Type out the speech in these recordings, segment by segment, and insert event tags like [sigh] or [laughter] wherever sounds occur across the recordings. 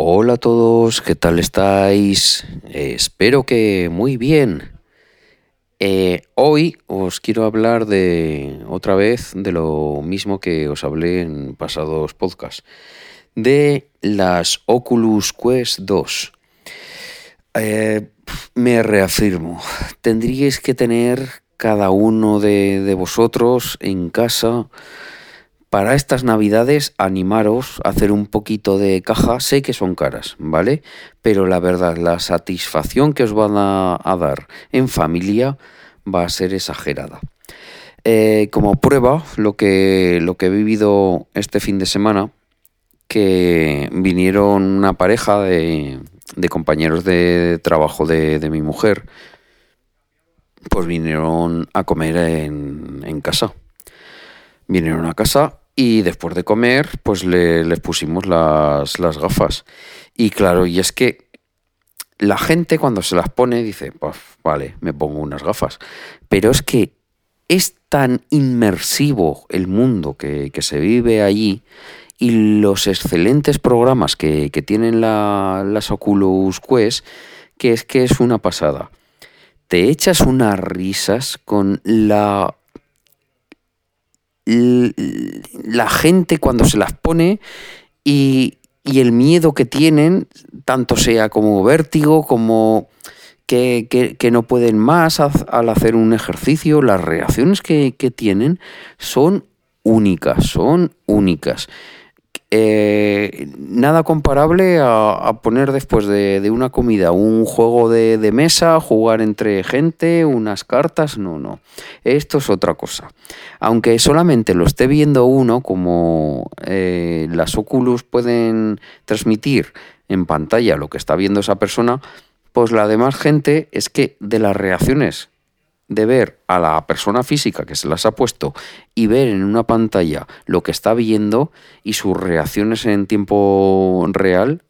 Hola a todos, ¿qué tal estáis? Eh, espero que muy bien. Eh, hoy os quiero hablar de otra vez de lo mismo que os hablé en pasados podcasts, de las Oculus Quest 2. Eh, me reafirmo, tendríais que tener cada uno de, de vosotros en casa para estas navidades animaros a hacer un poquito de caja. Sé que son caras, ¿vale? Pero la verdad, la satisfacción que os van a, dar en familia va a ser exagerada. Eh, como prueba, lo que, lo que he vivido este fin de semana, que vinieron una pareja de, compañeros de trabajo de, mi mujer, pues vinieron a comer en, en casa. Vinieron a casa y después de comer, pues le, les pusimos las, las gafas. Y claro, y es que la gente cuando se las pone dice, vale, me pongo unas gafas. Pero es que es tan inmersivo el mundo que, se vive allí y los excelentes programas que, tienen las Oculus Quest, que es que es una pasada. Te echas unas risas con la la gente cuando se las pone y, el miedo que tienen, tanto sea como vértigo, como que, no pueden más al hacer un ejercicio, las reacciones que, que tienen son únicas, son únicas. Eh, nada comparable a, poner después de, una comida un juego de, mesa, jugar entre gente, unas cartas, no, no. Esto es otra cosa. Aunque solamente lo esté viendo uno, como eh, las Oculus pueden transmitir en pantalla lo que está viendo esa persona, pues la demás gente es que de las reacciones de ver a la persona física que se las ha puesto y ver en una pantalla lo que está viendo y sus reacciones en tiempo real,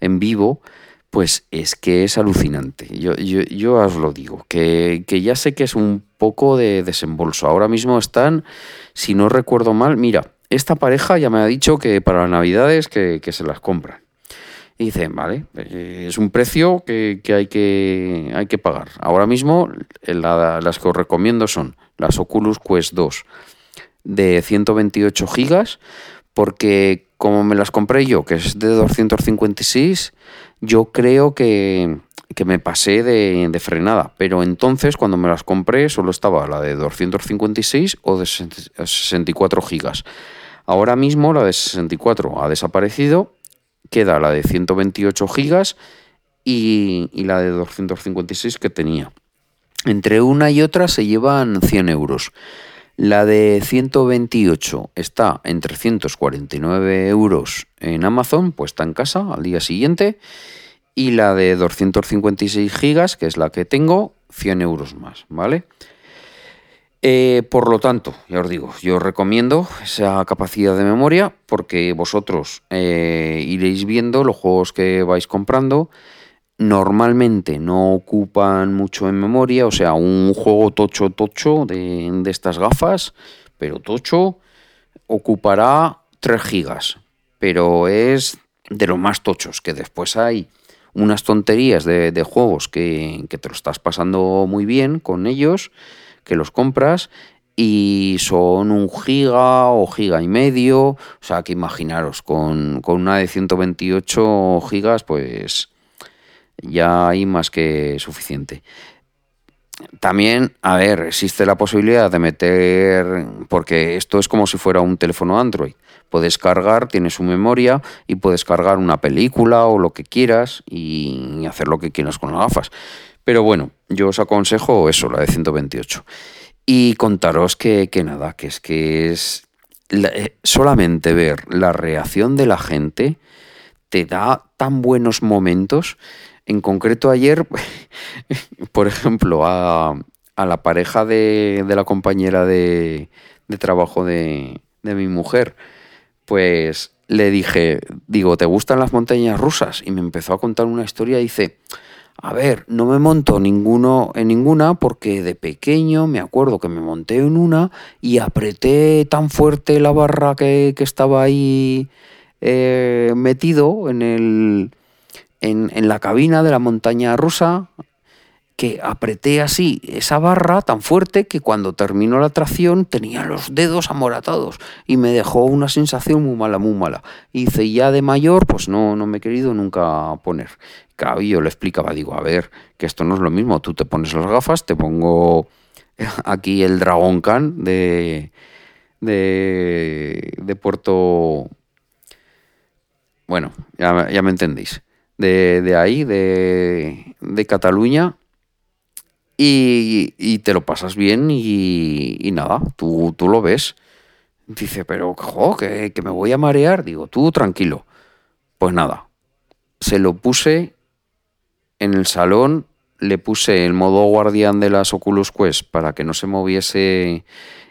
en vivo, pues es que es alucinante. Yo, yo, os lo digo, que, ya sé que es un poco de desembolso. Ahora mismo están, si no recuerdo mal, mira, esta pareja ya me ha dicho que para Navidades que, que se las compran. Y dicen, vale, eh, es un precio que, hay, que hay que pagar. Ahora mismo las que os recomiendo son las Oculus Quest 2 de 128 gigas, porque como me las compré yo, que es de 256, yo creo que, me pasé de, de, frenada. Pero entonces, cuando me las compré, solo estaba la de 256 o de 64 gigas. Ahora mismo la de 64 ha desaparecido queda la de 128 gigas y, la de 256 que tenía. Entre una y otra se llevan 100 euros. La de 128 está en 349 euros en Amazon, puesta en casa al día siguiente. Y la de 256 gigas, que es la que tengo, 100 euros más, ¿vale? Eh, por lo tanto, ya os digo, yo os recomiendo esa capacidad de memoria porque vosotros eh, iréis viendo los juegos que vais comprando. Normalmente no ocupan mucho en memoria, o sea, un juego tocho tocho de, estas gafas, pero tocho, ocupará 3 gigas, pero es de los más tochos, que después hay unas tonterías de, juegos que, que te lo estás pasando muy bien con ellos que los compras y son un giga o giga y medio. O sea, que imaginaros, con, una de 128 gigas, pues ya hay más que suficiente. También, a ver, existe la posibilidad de meter, porque esto es como si fuera un teléfono Android. Puedes cargar, tienes su memoria y puedes cargar una película o lo que quieras y hacer lo que quieras con las gafas. Pero bueno, yo os aconsejo eso, la de 128. Y contaros que, nada, que es que es eh, solamente ver la reacción de la gente te da tan buenos momentos. En concreto ayer, [laughs] por ejemplo, a, la pareja de, la compañera de, trabajo de, de mi mujer, pues le dije, digo, ¿te gustan las montañas rusas? Y me empezó a contar una historia y dice, a ver, no me monto ninguno en ninguna porque de pequeño me acuerdo que me monté en una y apreté tan fuerte la barra que, estaba ahí eh, metido en, el, en, en la cabina de la montaña rusa que apreté así esa barra tan fuerte que cuando terminó la tracción tenía los dedos amoratados y me dejó una sensación muy mala, muy mala. Hice ya de mayor, pues no, no me he querido nunca poner. Claro, yo le explicaba, digo, a ver, que esto no es lo mismo, tú te pones las gafas, te pongo [laughs] aquí el Dragon Khan de, de, de Puerto... Bueno, ya, ya me entendéis. De, de ahí, de, de Cataluña, y, te lo pasas bien y, nada, tú, tú, lo ves. Dice, pero jo, que, me voy a marear. Digo, tú tranquilo. Pues nada, se lo puse en el salón, le puse el modo guardián de las Oculus Quest para que no se moviese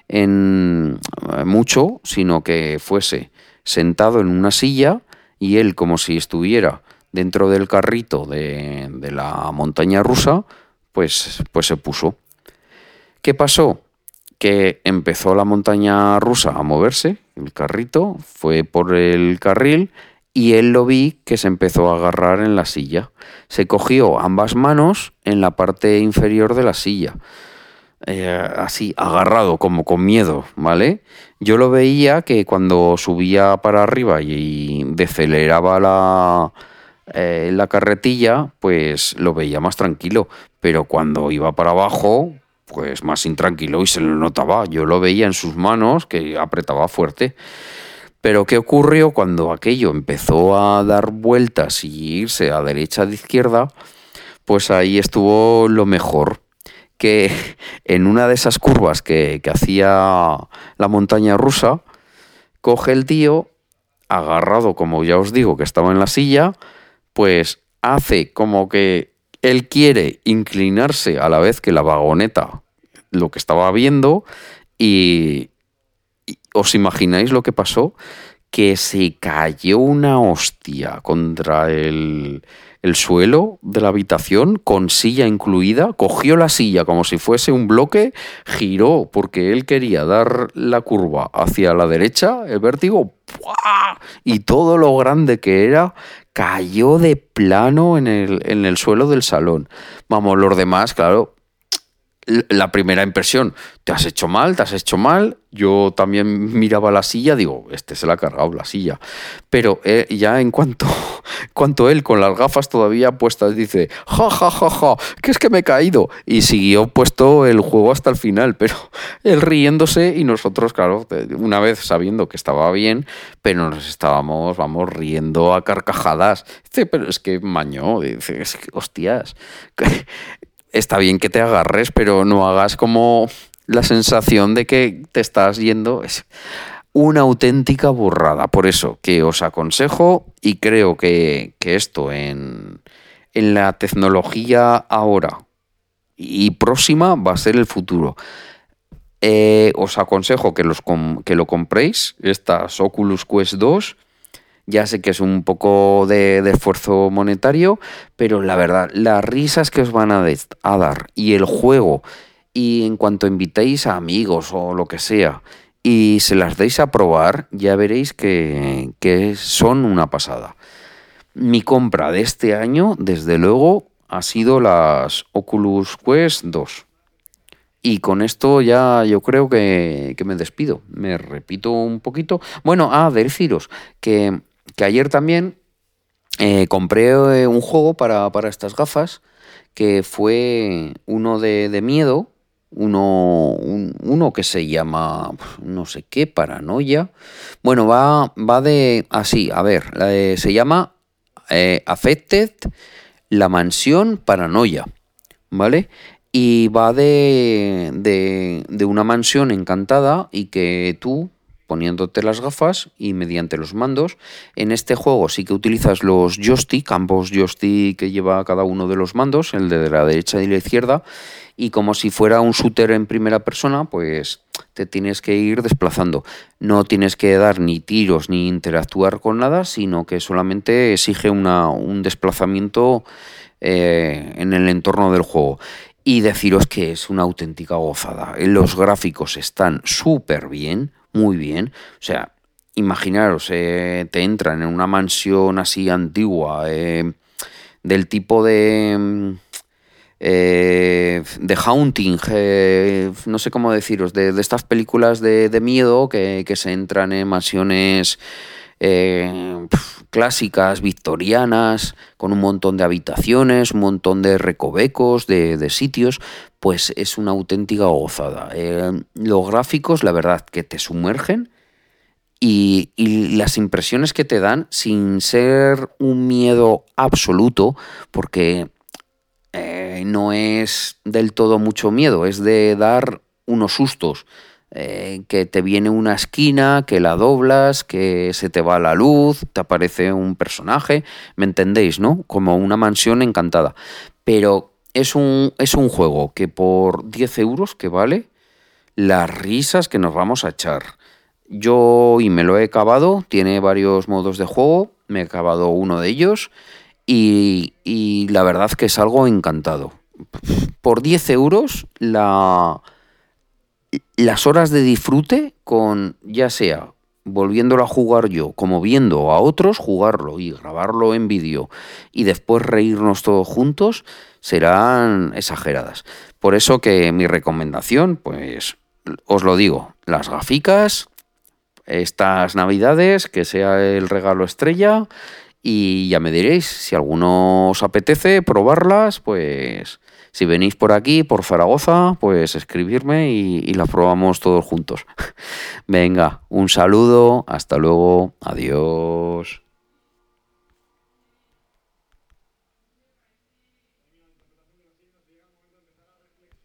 en eh, mucho, sino que fuese sentado en una silla y él como si estuviera dentro del carrito de, de la montaña rusa, pues, pues se puso. ¿Qué pasó? Que empezó la montaña rusa a moverse, el carrito fue por el carril y él lo vi que se empezó a agarrar en la silla. Se cogió ambas manos en la parte inferior de la silla. Eh, así, agarrado, como con miedo, ¿vale? Yo lo veía que cuando subía para arriba y deceleraba la, eh, la carretilla, pues lo veía más tranquilo, pero cuando iba para abajo, pues más intranquilo y se lo notaba. Yo lo veía en sus manos que apretaba fuerte. Pero ¿qué ocurrió cuando aquello empezó a dar vueltas y irse a derecha de izquierda? Pues ahí estuvo lo mejor, que en una de esas curvas que, que hacía la montaña rusa, coge el tío, agarrado, como ya os digo, que estaba en la silla, pues hace como que él quiere inclinarse a la vez que la vagoneta lo que estaba viendo y, os imagináis lo que pasó que se cayó una hostia contra el, el suelo de la habitación con silla incluida, cogió la silla como si fuese un bloque, giró porque él quería dar la curva hacia la derecha, el vértigo, y todo lo grande que era cayó de plano en el, en el suelo del salón. Vamos, los demás, claro, la primera impresión, te has hecho mal, te has hecho mal. Yo también miraba la silla, digo, este se la ha cargado la silla. Pero eh, ya en cuanto, [laughs] cuanto él con las gafas todavía puestas dice, ja, ja, ja, ja, que es que me he caído. Y siguió puesto el juego hasta el final, pero [laughs] él riéndose y nosotros, claro, una vez sabiendo que estaba bien, pero nos estábamos, vamos, riendo a carcajadas. Dice, pero es que mañó, dice, es que, hostias [laughs] está bien que te agarres, pero no hagas como la sensación de que te estás yendo. Es una auténtica burrada. Por eso que os aconsejo y creo que, esto en, la tecnología ahora y próxima va a ser el futuro. Eh, os aconsejo que, los que lo compréis, estas Oculus Quest 2 ya sé que es un poco de, esfuerzo monetario, pero la verdad, las risas que os van a, dar y el juego, y en cuanto invitéis a amigos o lo que sea, y se las deis a probar, ya veréis que, que son una pasada. Mi compra de este año, desde luego, ha sido las Oculus Quest 2. Y con esto ya yo creo que, me despido. Me repito un poquito. Bueno, ah, deciros que que ayer también eh, compré eh, un juego para, estas gafas que fue uno de, miedo, uno, uno que se llama no sé qué, paranoia. Bueno, va, va de así, a ver, se llama eh, Affected, la mansión paranoia, ¿vale? Y va de, de, de una mansión encantada y que tú poniéndote las gafas y mediante los mandos. En este juego sí que utilizas los joystick, ambos joystick que lleva cada uno de los mandos, el de la derecha y la izquierda, y como si fuera un shooter en primera persona, pues te tienes que ir desplazando. No tienes que dar ni tiros ni interactuar con nada, sino que solamente exige una, un desplazamiento eh, en el entorno del juego. Y deciros que es una auténtica gozada. Los gráficos están súper bien, muy bien. O sea, imaginaros, eh, te entran en una mansión así antigua, eh, del tipo de... Mm, eh, de Haunting, no sé cómo deciros, de, estas películas de, miedo que, se entran en mansiones clásicas, victorianas, con un montón de habitaciones, un montón de recovecos, de, sitios, pues es una auténtica gozada. los gráficos, la verdad, que te sumergen y, las impresiones que te dan sin ser un miedo absoluto, porque eh, no es del todo mucho miedo, es de dar unos sustos. Eh, que te viene una esquina, que la doblas, que se te va la luz, te aparece un personaje, ¿me entendéis, no? Como una mansión encantada. Pero es un, es un juego que por 10 euros que vale, las risas que nos vamos a echar, yo y me lo he acabado, tiene varios modos de juego, me he acabado uno de ellos y, la verdad que es algo encantado. Por 10 euros la, las horas de disfrute con ya sea volviéndolo a jugar yo, como viendo a otros jugarlo y grabarlo en vídeo y después reírnos todos juntos, serán exageradas. Por eso que mi recomendación, pues os lo digo, las gaficas, estas navidades, que sea el regalo estrella. Y ya me diréis, si alguno os apetece probarlas, pues si venís por aquí, por Zaragoza, pues escribirme y, y las probamos todos juntos. [laughs] Venga, un saludo, hasta luego, adiós.